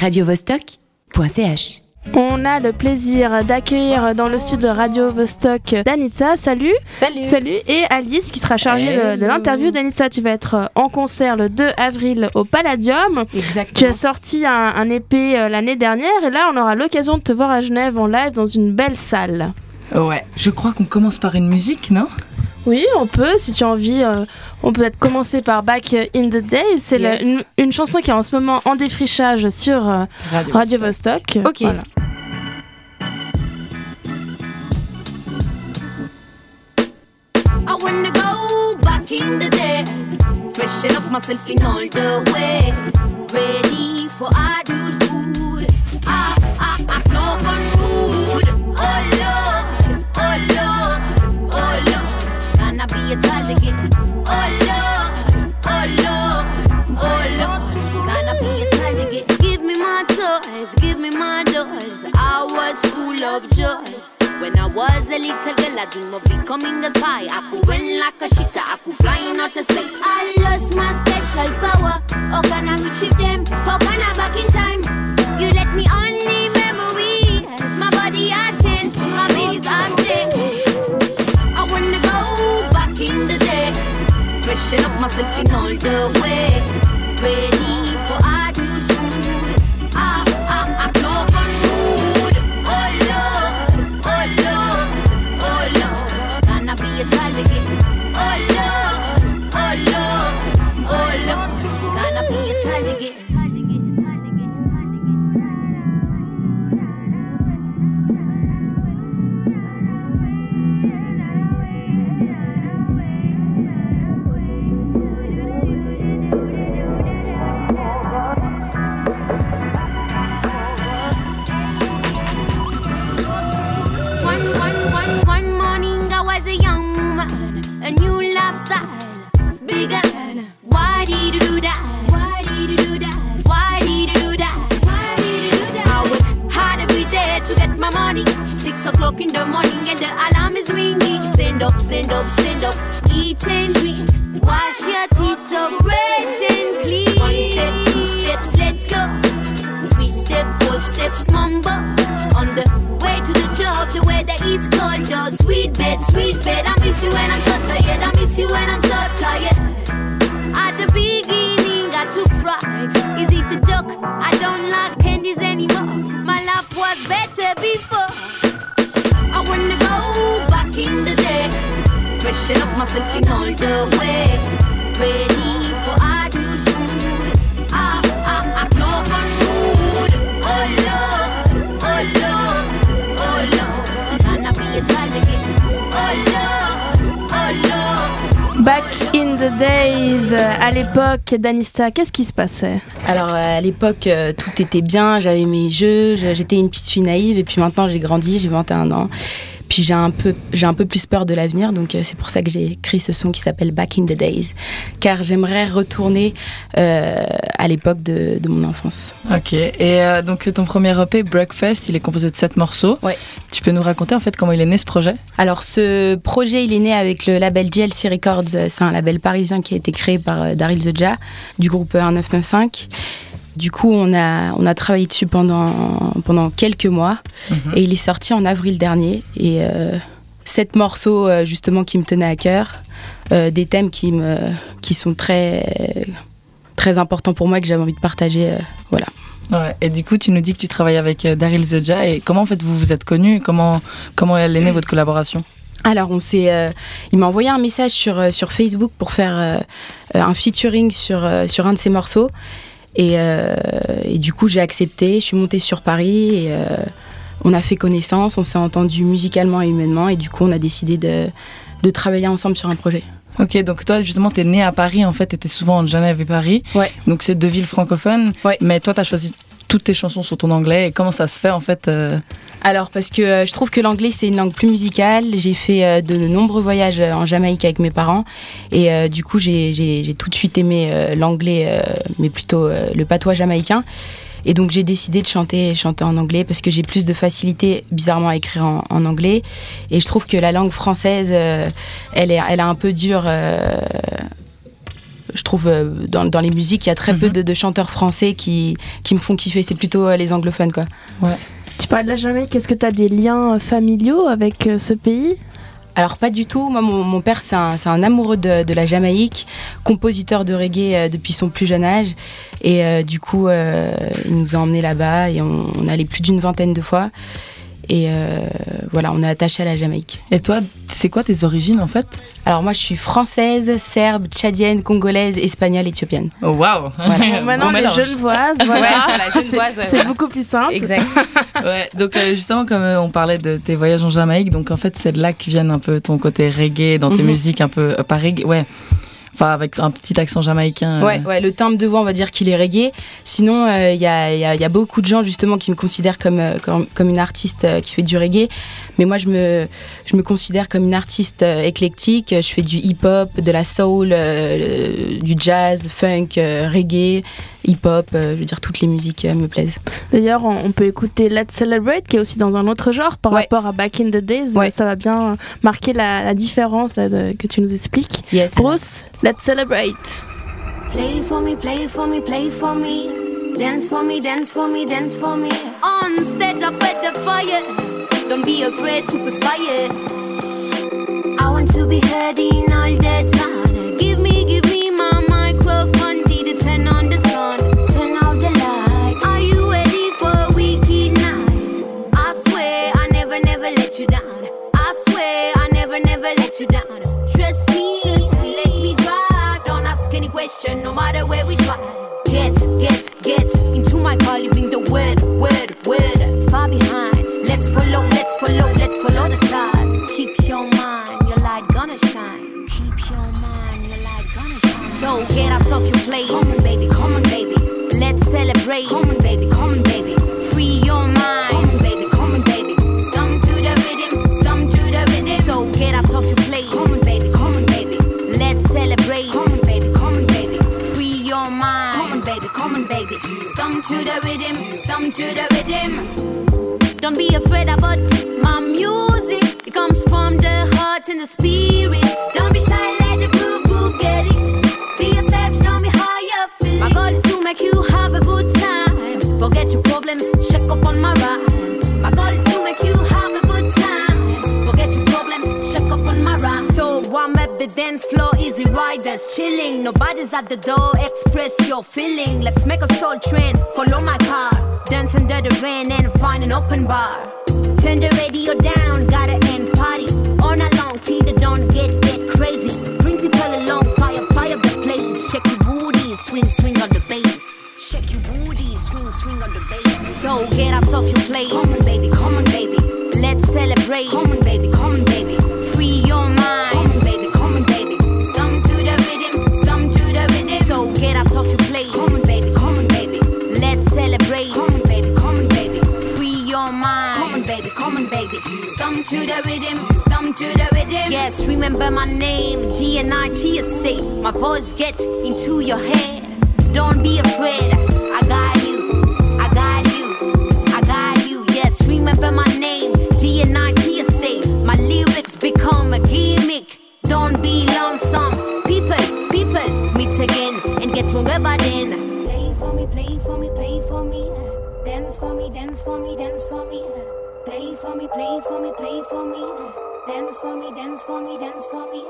radiovostok.ch. On a le plaisir d'accueillir dans le studio de Radio Vostok Danitza. Salut. Salut. Salut. Et Alice qui sera chargée de, de l'interview. Danitza, tu vas être en concert le 2 avril au Palladium. Tu Exactement. as sorti un, un EP euh, l'année dernière et là on aura l'occasion de te voir à Genève en live dans une belle salle. Ouais. Je crois qu'on commence par une musique, non? Oui, on peut, si tu as envie, euh, on peut peut-être commencer par Back in the Days. C'est Yes. une, une chanson qui est en ce moment en défrichage sur euh, Radio Vostok. Ok. Voilà. I wanna go back in the days, freshen up myself in all the ways, ready for adulthood. Ah, be a child again? Oh Lord, oh Lord, oh Lord, I be a child again? Give me my toys, give me my doors. I was full of joys. When I was a little girl, I dreamed of becoming a spy. I could run like a shitter, I could fly in outer space. I lost my special power. How can I retrieve them? How can I back in time? You let me only freshen up myself in all the ways, ready a new lifestyle, bigger. Why did you do that? Why did you do that? Why did you do that? Why did you do that? I work hard every day to get my money. Six o'clock in the morning and the alarm is ringing. Stand up, stand up, stand up, eat and drink. Wash your teeth so fresh and clean. One step, two steps, let's go. Three step, four steps, mumbo. On the way the job, weather is cold. Sweet bed, sweet bed. I miss you when I'm so tired. I miss you when I'm so tired. At the beginning, I took fright. Is it a joke? I don't like candies anymore. My life was better before. I wanna go back in the day, freshen up myself in all the ways, ready for adulthood. Back in the Days, à l'époque, Danista, qu'est-ce qui se passait? Alors à l'époque, euh, tout était bien, j'avais mes jeux, je- j'étais une petite fille naïve. Et puis maintenant j'ai grandi, j'ai 21 ans. Puis j'ai un peu j'ai un peu plus peur de l'avenir, donc euh, c'est pour ça que j'ai écrit ce son qui s'appelle Back in the Days, car j'aimerais retourner euh, à l'époque de, de mon enfance. Ok, et euh, donc ton premier EP, Breakfast, il est composé de sept morceaux. Ouais. Tu peux nous raconter en fait comment il est né ce projet? Alors ce projet, il est né avec le label GLC Records. C'est un label parisien qui a été créé par Daryl Zoja du groupe 1995. Du coup, on a, on a travaillé dessus pendant, pendant quelques mois et il est sorti en avril dernier. Et euh, sept morceaux euh, justement qui me tenaient à cœur, euh, des thèmes qui, me, qui sont très, très importants pour moi et que j'avais envie de partager. euh, voilà. Ouais. Et du coup, tu nous dis que tu travailles avec Daryl Zoja et comment en fait vous vous êtes connus? Comment comment elle est née votre collaboration? Alors, on s'est, euh, il m'a envoyé un message sur, sur Facebook pour faire euh, un featuring sur, sur un de ses morceaux. Et, euh, et du coup, j'ai accepté. Je suis montée sur Paris et euh, on a fait connaissance. On s'est entendu musicalement et humainement. Et du coup, on a décidé de, de travailler ensemble sur un projet. Ok, donc toi justement, t'es né à Paris en fait, t'étais souvent en Genève et Paris. Ouais. Donc c'est deux villes francophones. Ouais. Mais toi, t'as choisi toutes tes chansons sur ton anglais et comment ça se fait en fait euh, Alors, parce que euh, je trouve que l'anglais, c'est une langue plus musicale. J'ai fait euh, de nombreux voyages en Jamaïque avec mes parents. Et du coup, j'ai tout de suite aimé l'anglais, mais plutôt le patois jamaïcain. Et donc, j'ai décidé de chanter, chanter en anglais parce que j'ai plus de facilité, bizarrement, à écrire en, en anglais. Et je trouve que la langue française, elle, est, elle est un peu dure. Je trouve euh, dans, dans les musiques, il y a très peu Mhm. de, de chanteurs français qui, qui me font kiffer. C'est plutôt euh, les anglophones, quoi. Tu parles de la Jamaïque, est-ce que tu as des liens euh, familiaux avec ce pays? Alors pas du tout. Moi, mon, mon père, c'est un, amoureux de, de la Jamaïque, compositeur de reggae euh, depuis son plus jeune âge. Et euh, du coup, euh, il nous a emmenés là-bas et on, on allé plus d'une vingtaine de fois. Et euh, voilà, on est attaché à la Jamaïque. Et toi, c'est quoi tes origines en fait? Alors moi, je suis française, serbe, tchadienne, congolaise, espagnole, éthiopienne. Oh waouh Voilà. Bon, Maintenant, les genevoises, voilà. Ouais, C'est- ouais, beaucoup plus simple. Exact. Ouais, donc euh, justement, comme euh, on parlait de tes voyages en Jamaïque, donc en fait, c'est de là que viennent un peu ton côté reggae dans tes Mhm. musiques, un peu, euh, pas reggae, ouais. Enfin, avec un petit accent jamaïcain. euh. Ouais, ouais, le timbre de voix, on va dire qu'il est reggae. Sinon, euh, il y, a, beaucoup de gens justement qui me considèrent comme, euh, une artiste qui fait du reggae. Mais moi, je me, considère comme une artiste éclectique. Je fais du hip-hop, de la soul, du jazz, funk, reggae, hip-hop. euh, je veux dire, toutes les musiques euh, me plaisent. D'ailleurs, on, on peut écouter Let's Celebrate, qui est aussi dans un autre genre par Ouais. rapport à Back in the Days. Ouais. Ça va bien marquer la, la différence là, de- que tu nous expliques. Yes. Bruce, Let's Celebrate. Play for me, play for me, play for me. Dance for me, dance for me, dance for me. On stage up at the fire. Don't be afraid to perspire. I want to be heard in all the matter where we drive. Get, get, get into my car, living the word, word, word. Far behind. Let's follow, let's follow, let's follow the stars. Keep your mind, your light gonna shine. Keep your mind, your light gonna shine. So get out of your place. Come on, baby, come on, baby. Let's celebrate. The rhythm, stump to the rhythm. Don't be afraid about my music. It comes from the heart and the spirit. Don't be shy, let the groove, groove get it. Be yourself, show me how you feel. My goal is to make you have a good time. Forget your problems, check up on my rhymes. Dance floor, easy riders chilling. Nobody's at the door, express your feeling. Let's make a soul train, follow my car. Dance under the rain and find an open bar. Turn the radio down, gotta end party. All night long till the dawn get get crazy. Bring people along, fire, fire the place. Shake your booty, swing, swing on the bass. Shake your booty, swing, swing on the bass. So get out of your place. Come on, baby, come on, baby. Let's celebrate. To the rhythm, stump to the rhythm. Yes, remember my name, D N I T S A. My voice get into your head. Don't be afraid. I got you. I got you. I got you. Yes, remember my name, D N I T S A. My lyrics become a gimmick. Don't be lonesome. People, people, meet again and get together then. Play for me, play for me, play for me. Dance for me, dance for me, dance for me. Play for me, play for me, play for me. Dance for me, dance for me, dance for me.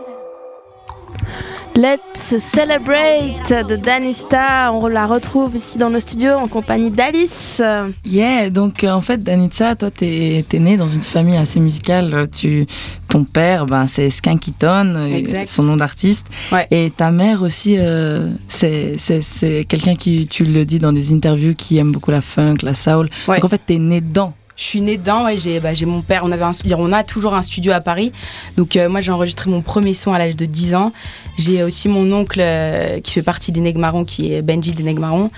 Let's Celebrate de Danista. On la retrouve ici dans nos studios en compagnie d'Alice. Yeah, donc euh, en fait, Danitza, toi, t'es es née dans une famille assez musicale. Tu, ton père, ben, c'est Exact. son nom d'artiste. Ouais. Et ta mère aussi, euh, c'est quelqu'un qui, tu le dis dans des interviews, qui aime beaucoup la funk, la soul. Ouais. Donc en fait, t'es née dedans. Je suis née dedans, ouais, j'ai bah, mon père, on, avait un, studio- on a toujours un studio à Paris. Donc euh, moi j'ai enregistré mon premier son à l'âge de 10 ans. J'ai aussi mon oncle euh, qui fait partie des Nègres Marrons, qui est Benji des Nègres Marrons.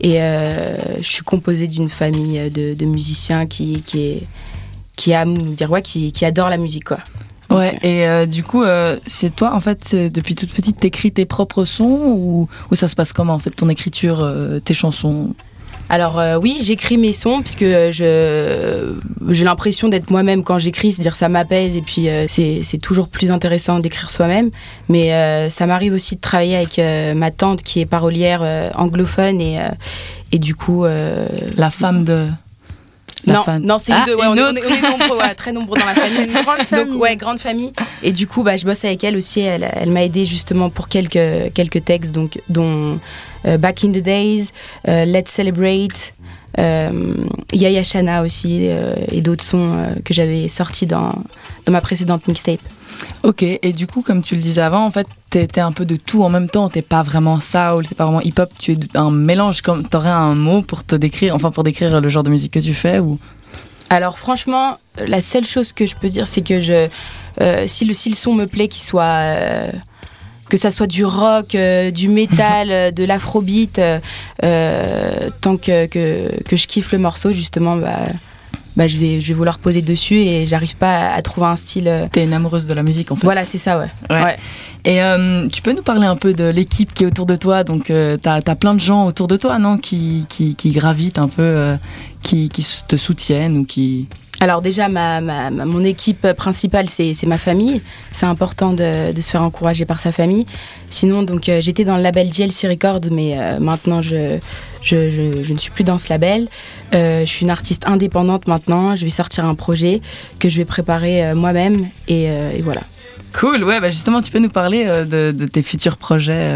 Et euh, je suis composée d'une famille de, de musiciens qui, qui, est, qui, a, dire, ouais, qui, qui adore la musique. Quoi. Ouais, et euh, du coup, euh, c'est toi, en fait, depuis toute petite, t'écris tes propres sons ou, ou ça se passe comment, en fait, ton écriture, euh, tes chansons? Alors euh, oui, j'écris mes sons puisque je j'ai l'impression d'être moi-même quand j'écris, c'est-à-dire ça m'apaise et puis euh, c'est c'est toujours plus intéressant d'écrire soi-même. Mais euh, ça m'arrive aussi de travailler avec euh, ma tante qui est parolière euh, anglophone et euh, et du coup euh, La femme de. la non femme- non c'est Ah, une de ouais, une on, est, on autre. est- on est nombreux ouais, très nombreux dans la famille. Une grande famille. Donc ouais, grande famille. Et du coup, bah, je bosse avec elle aussi. Elle, elle m'a aidé justement pour quelques quelques textes, donc dont euh, Back in the Days, euh, Let's Celebrate, euh, Yaya Shana aussi et d'autres sons que j'avais sortis dans dans ma précédente mixtape. Ok, et du coup, comme tu le disais avant, en fait, t'es t'es un peu de tout en même temps. T'es pas vraiment soul, c'est pas vraiment hip-hop. Tu es un mélange. Comme t'aurais un mot pour te décrire, enfin pour décrire le genre de musique que tu fais ou? Alors franchement, la seule chose que je peux dire, c'est que je, euh, si, le, si le son me plaît, qu'il soit, euh, que ça soit du rock, euh, du métal, euh, de l'afrobeat, euh, euh, tant que, que, que je kiffe le morceau, justement, bah, bah, je, vais, je vais vouloir poser dessus et j'arrive pas à, à trouver un style. euh, T'es une amoureuse de la musique, en fait. Voilà, c'est ça, ouais. Ouais. Ouais. Et euh, tu peux nous parler un peu de l'équipe qui est autour de toi? Donc, euh, t'as as plein de gens autour de toi, non? Qui, qui, qui gravitent un peu, euh, qui, qui te soutiennent ou qui. Alors déjà, ma, ma- ma- mon équipe principale, c'est c'est ma famille. C'est important de, de se faire encourager par sa famille. Sinon, donc euh, j'étais dans le label DLC Records, mais euh, maintenant je, je, je- je ne suis plus dans ce label. Euh, je suis une artiste indépendante maintenant. Je vais sortir un projet que je vais préparer euh, moi-même et, euh, et voilà. Cool, ouais, bah justement, tu peux nous parler de, de tes futurs projets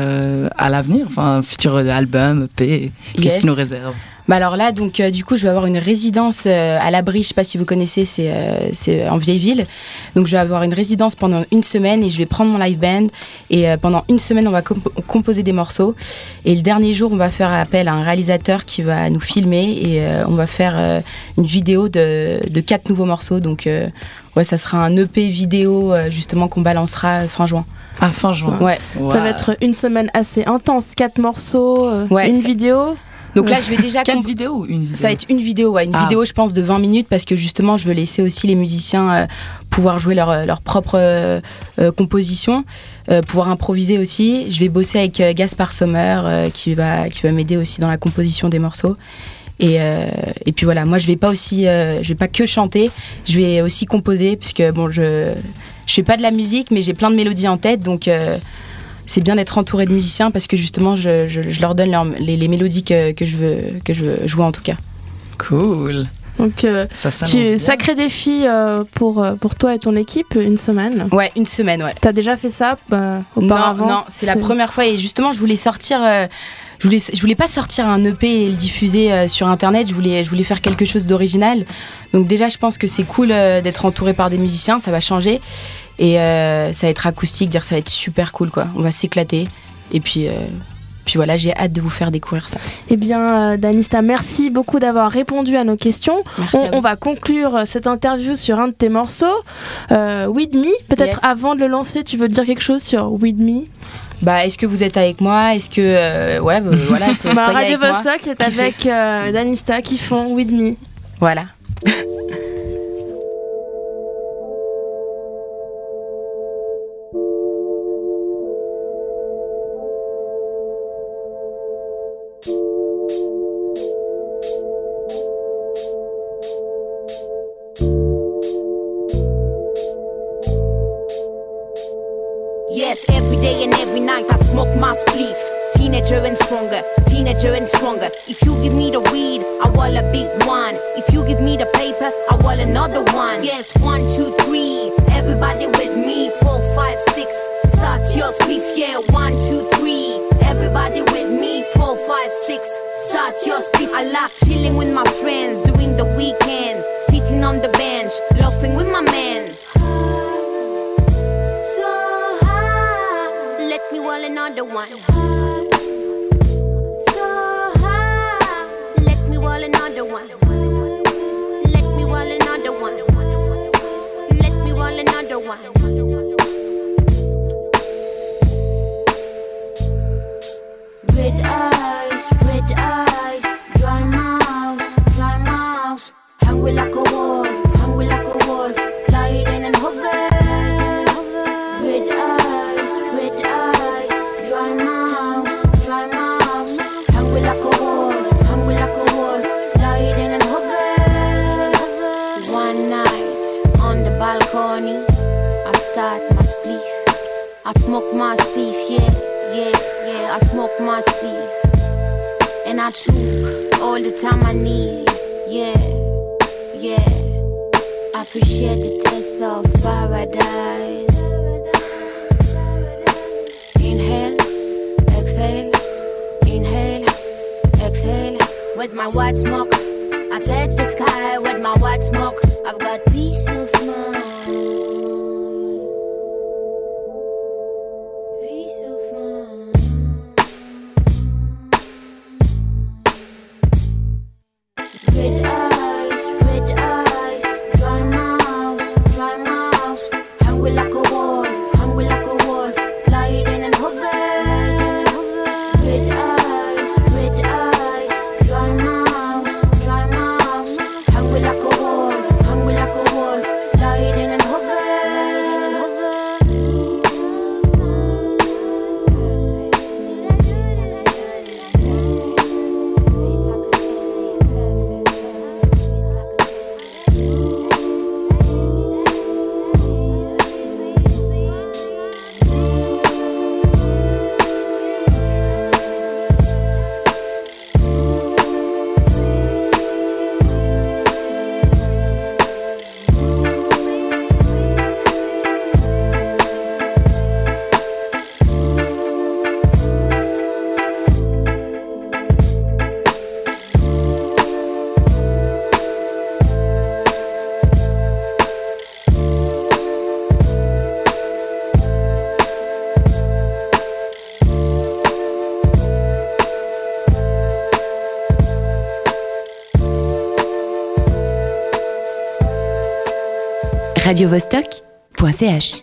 à l'avenir, enfin, futurs albums, EP, qu'est-ce Yes. tu nous réserves Bah alors là, donc euh, du coup, je vais avoir une résidence euh, à l'abri. Je sais pas si vous connaissez, c'est euh, c'est en vieille ville. Donc je vais avoir une résidence pendant une semaine et je vais prendre mon live band et euh, pendant une semaine, on va comp- composer des morceaux. Et le dernier jour, on va faire appel à un réalisateur qui va nous filmer et euh, on va faire euh, une vidéo de, de quatre nouveaux morceaux. Donc euh, ouais, ça sera un EP vidéo euh, justement qu'on balancera fin juin. Ah, fin juin. Ouais. Ça va être une semaine assez intense, quatre morceaux, euh, Ouais, une vidéo. Donc là, je vais déjà Quelle vidéo ou une vidéo Ça va être une vidéo, ouais, une Ah. vidéo, je pense, de 20 minutes parce que justement, je veux laisser aussi les musiciens euh, pouvoir jouer leur, leur propre euh, euh, composition, euh, pouvoir improviser aussi. Je vais bosser avec euh, Gaspard Sommer euh, qui va, qui va m'aider aussi dans la composition des morceaux. Et, euh, et puis voilà, moi je vais pas aussi, euh, je vais pas que chanter, je vais aussi composer puisque bon, je, je fais pas de la musique, mais j'ai plein de mélodies en tête, donc euh, c'est bien d'être entouré de musiciens parce que justement je, je- je leur donne leur- les, les mélodies que, que je veux que je veux jouer en tout cas. Cool. Donc, euh, Ça tu, sacré défi euh, pour, euh, pour toi et ton équipe, une semaine. Ouais, une semaine, ouais. T'as déjà fait ça euh, auparavant? Non, non, c'est la première fois et justement, je voulais sortir. euh, je voulais, je voulais pas sortir un EP et le diffuser euh, sur internet. Je voulais, je voulais faire quelque chose d'original. Donc déjà, je pense que c'est cool euh, d'être entouré par des musiciens. Ça va changer et euh, ça va être acoustique. Dire, ça va être super cool, quoi. On va s'éclater et puis. euh, puis voilà, j'ai hâte de vous faire découvrir ça. Eh bien, euh, Danista, merci beaucoup d'avoir répondu à nos questions. Merci. On, va conclure cette interview sur un de tes morceaux, With Me. Peut-être Yes. avant de le lancer, tu veux dire quelque chose sur With Me? Bah, est-ce que vous êtes avec moi? Est-ce que euh, ouais, bah, voilà, bah, Radio. Vostok est avec euh, Danista qui font With Me. Voilà. Stronger, teenager and stronger. If you give me the weed, I want a big one. If you give me the paper, I want another one. Yes, one, two, three. Everybody with me. Four, five, six. Start your spliff. Yeah, one, two, three. Everybody with me. Four, five, six. Start your spliff. I like chilling with my friends during the weekend. Sitting on the bench, laughing with my man. So high. Let me roll another one. Time I need. Yeah, yeah. I appreciate the taste of paradise. Inhale, exhale, inhale, exhale. With my white smoke, I touch the sky with my white smoke. I've got peace of mind. radiovostok.ch